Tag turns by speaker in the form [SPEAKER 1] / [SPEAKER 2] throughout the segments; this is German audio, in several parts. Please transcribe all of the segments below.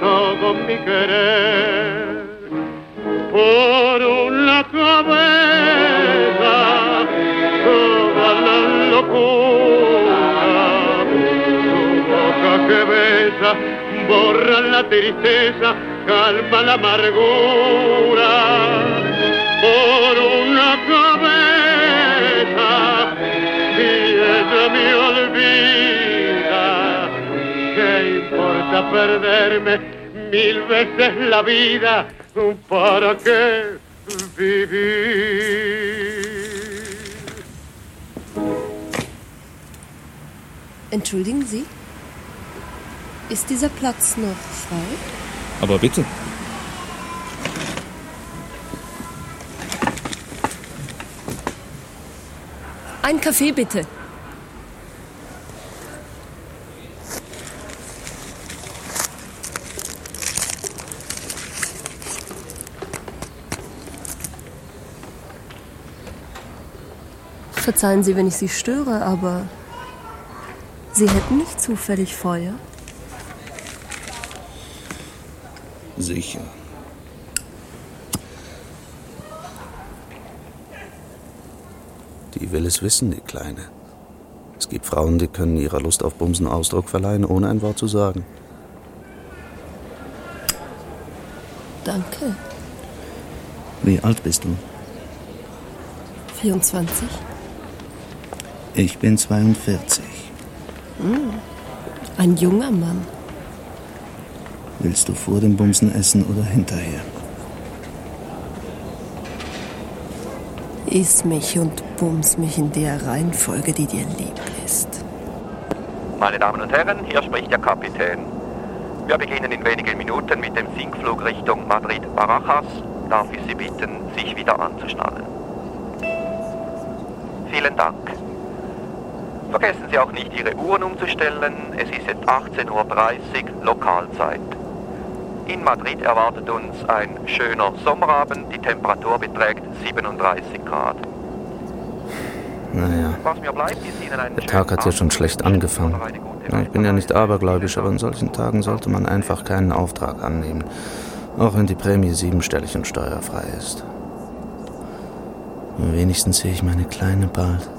[SPEAKER 1] todo mi querer por una cabeza toda la locura su boca que besa borra la tristeza calma la amargura por una cabeza ella me olvida. ¿Qué importa perderme mil veces la vida? ¿Para qué vivir?
[SPEAKER 2] Entschuldigen Sie, ist dieser Platz noch frei?
[SPEAKER 3] Aber bitte.
[SPEAKER 2] Ein Kaffee bitte. Verzeihen Sie, wenn ich Sie störe, aber Sie hätten nicht zufällig Feuer?
[SPEAKER 3] Sicher. Die will es wissen, die Kleine. Es gibt Frauen, die können ihrer Lust auf Bumsen Ausdruck verleihen, ohne ein Wort zu sagen.
[SPEAKER 2] Danke.
[SPEAKER 3] Wie alt bist du?
[SPEAKER 2] 24?
[SPEAKER 3] Ich bin 42.
[SPEAKER 2] Ein junger Mann.
[SPEAKER 3] Willst du vor dem Bumsen essen oder hinterher?
[SPEAKER 2] Iss mich und bums mich in der Reihenfolge, die dir lieb ist.
[SPEAKER 4] Meine Damen und Herren, hier spricht der Kapitän. Wir beginnen in wenigen Minuten mit dem Sinkflug Richtung Madrid-Barajas. Darf ich Sie bitten, sich wieder anzuschnallen. Vielen Dank. Vergessen Sie auch nicht, Ihre Uhren umzustellen. Es ist jetzt 18.30 Uhr Lokalzeit. In Madrid erwartet uns ein schöner Sommerabend. Die Temperatur beträgt 37 Grad.
[SPEAKER 3] Naja, der Tag hat ja schon schlecht angefangen. Ich bin ja nicht abergläubisch, aber an solchen Tagen sollte man einfach keinen Auftrag annehmen. Auch wenn die Prämie siebenstellig und steuerfrei ist. Wenigstens sehe ich meine Kleine bald.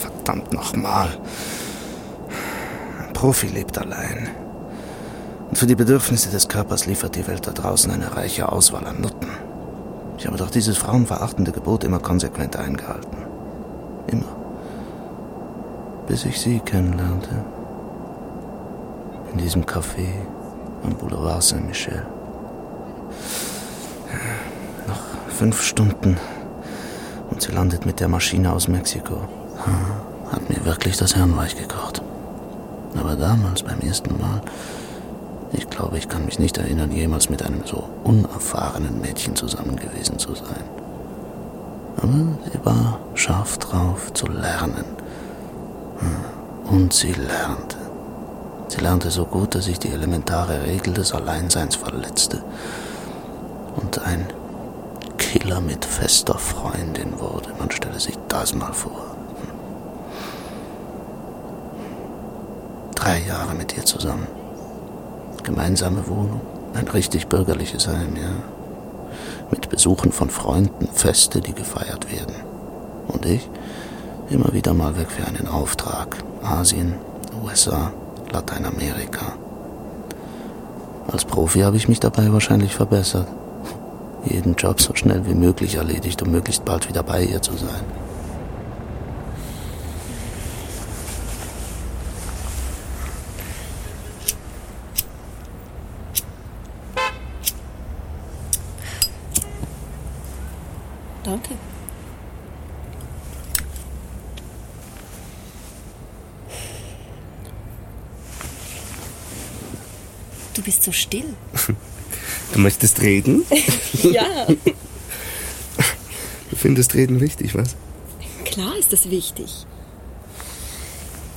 [SPEAKER 3] Verdammt nochmal. Ein Profi lebt allein. Und für die Bedürfnisse des Körpers liefert die Welt da draußen eine reiche Auswahl an Nutten. Ich habe doch dieses frauenverachtende Gebot immer konsequent eingehalten. Immer. Bis ich sie kennenlernte. In diesem Café am Boulevard Saint-Michel. Noch fünf Stunden und sie landet mit der Maschine aus Mexiko. Hat mir wirklich das Hirn weich gekocht. Aber damals, beim ersten Mal, ich glaube, ich kann mich nicht erinnern, jemals mit einem so unerfahrenen Mädchen zusammen gewesen zu sein. Aber sie war scharf drauf zu lernen. Hm. Und sie lernte. Sie lernte so gut, dass ich die elementare Regel des Alleinseins verletzte und ein Killer mit fester Freundin wurde. Man stelle sich das mal vor. Drei Jahre mit ihr zusammen. Gemeinsame Wohnung, ein richtig bürgerliches Heim, ja. Mit Besuchen von Freunden, Feste, die gefeiert werden. Und ich immer wieder mal weg für einen Auftrag. Asien, USA, Lateinamerika. Als Profi habe ich mich dabei wahrscheinlich verbessert. Jeden Job so schnell wie möglich erledigt, um möglichst bald wieder bei ihr zu sein.
[SPEAKER 2] Danke. Du bist so still.
[SPEAKER 3] Du möchtest reden?
[SPEAKER 2] ja.
[SPEAKER 3] Du findest Reden wichtig, was?
[SPEAKER 2] Klar ist das wichtig.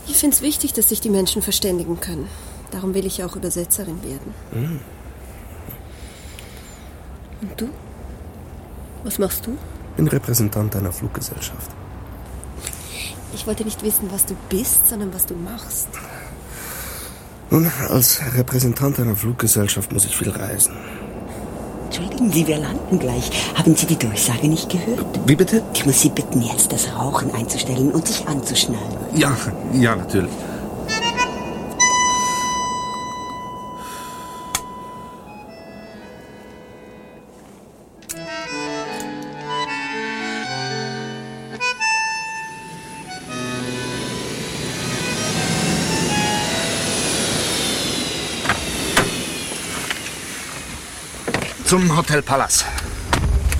[SPEAKER 2] Ich finde es wichtig, dass sich die Menschen verständigen können. Darum will ich auch Übersetzerin werden.
[SPEAKER 3] Mhm.
[SPEAKER 2] Und du? Was machst du?
[SPEAKER 3] Bin Repräsentant einer Fluggesellschaft.
[SPEAKER 2] Ich wollte nicht wissen, was du bist, sondern was du machst.
[SPEAKER 3] Nun, als Repräsentant einer Fluggesellschaft muss ich viel reisen.
[SPEAKER 5] Entschuldigen Sie, wir landen gleich. Haben Sie die Durchsage nicht gehört?
[SPEAKER 3] Wie bitte?
[SPEAKER 5] Ich muss Sie bitten, jetzt das Rauchen einzustellen und sich anzuschnallen.
[SPEAKER 3] Ja, ja, natürlich. Zum Hotel Palace.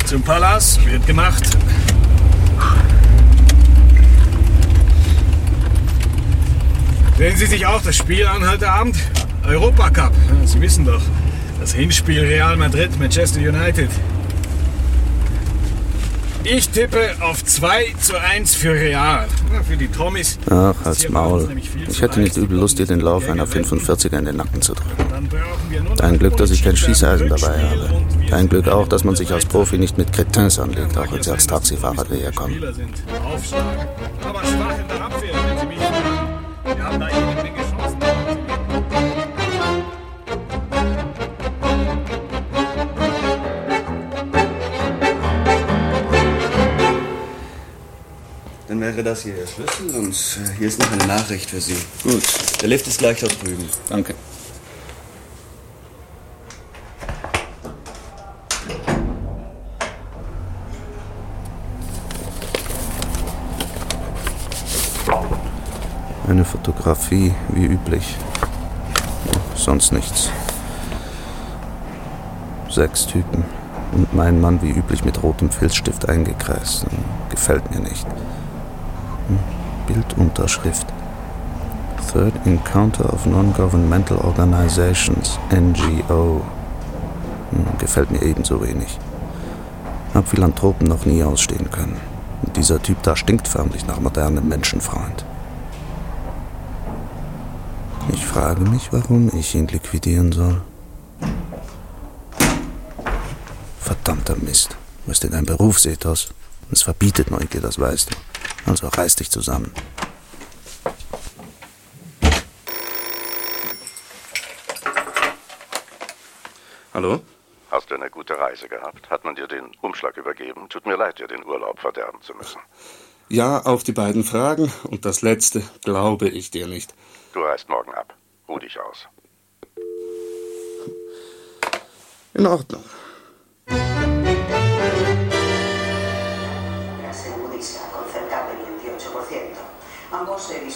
[SPEAKER 6] Zum Palast wird gemacht. Sehen Sie sich auch das Spiel an heute Abend? Europacup. Sie wissen doch. Das Hinspiel Real Madrid, Manchester United. Ich tippe auf 2 zu 1 für Real. Ja, für die Trommis.
[SPEAKER 3] Ach, als Maul. Ich hätte nicht übel Lust, dir den Lauf einer 45er in den Nacken zu drücken. Dein Glück, dass ich kein Schießeisen dabei habe. Dein Glück auch, dass man sich als Profi nicht mit Cretins anlegt, auch wenn sie als Taxifahrer daherkommen.
[SPEAKER 6] Aufschlagen. Aber schwach in der Abwehr,
[SPEAKER 7] wäre das hier Ihr Schlüssel und äh, hier ist noch eine Nachricht für Sie.
[SPEAKER 3] Gut,
[SPEAKER 7] Der Lift ist gleich dort drüben.
[SPEAKER 3] danke. Eine Fotografie, wie üblich. Sonst nichts. Sechs Typen. Und mein Mann wie üblich mit rotem Filzstift eingekreist. Gefällt mir nicht. Bildunterschrift. Third Encounter of Non-Governmental Organizations, NGO. Hm, Gefällt mir ebenso wenig. Hab Philanthropen noch nie ausstehen können. Dieser Typ da stinkt förmlich nach modernem Menschenfreund. Ich frage mich, warum ich ihn liquidieren soll. Verdammter Mist. Du bist in deinem Berufsethos. Es verbietet Neugier, das weißt du. Also reiß dich zusammen.
[SPEAKER 7] Hallo?
[SPEAKER 8] Hast du eine gute Reise gehabt? Hat man dir den Umschlag übergeben? Tut mir leid, dir den Urlaub verderben zu müssen.
[SPEAKER 3] Ja, auf die beiden Fragen. Und das letzte glaube ich dir nicht.
[SPEAKER 8] Du reist morgen ab. Ruh dich aus.
[SPEAKER 3] In Ordnung.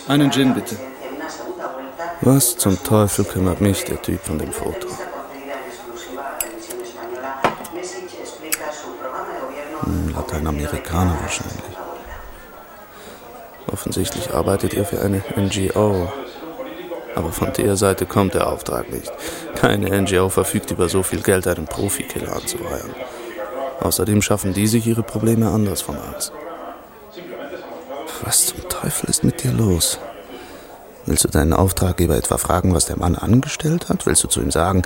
[SPEAKER 3] Einen Gin bitte. Was zum Teufel kümmert mich der Typ von dem Foto? Hm, Lateinamerikaner wahrscheinlich. Offensichtlich arbeitet er für eine NGO. Aber von der Seite kommt der Auftrag nicht. Keine NGO verfügt über so viel Geld, einen Profikiller anzuheuern. Außerdem schaffen die sich ihre Probleme anders vom Arzt. Was zum Teufel ist mit dir los? Willst du deinen Auftraggeber etwa fragen, was der Mann angestellt hat? Willst du zu ihm sagen,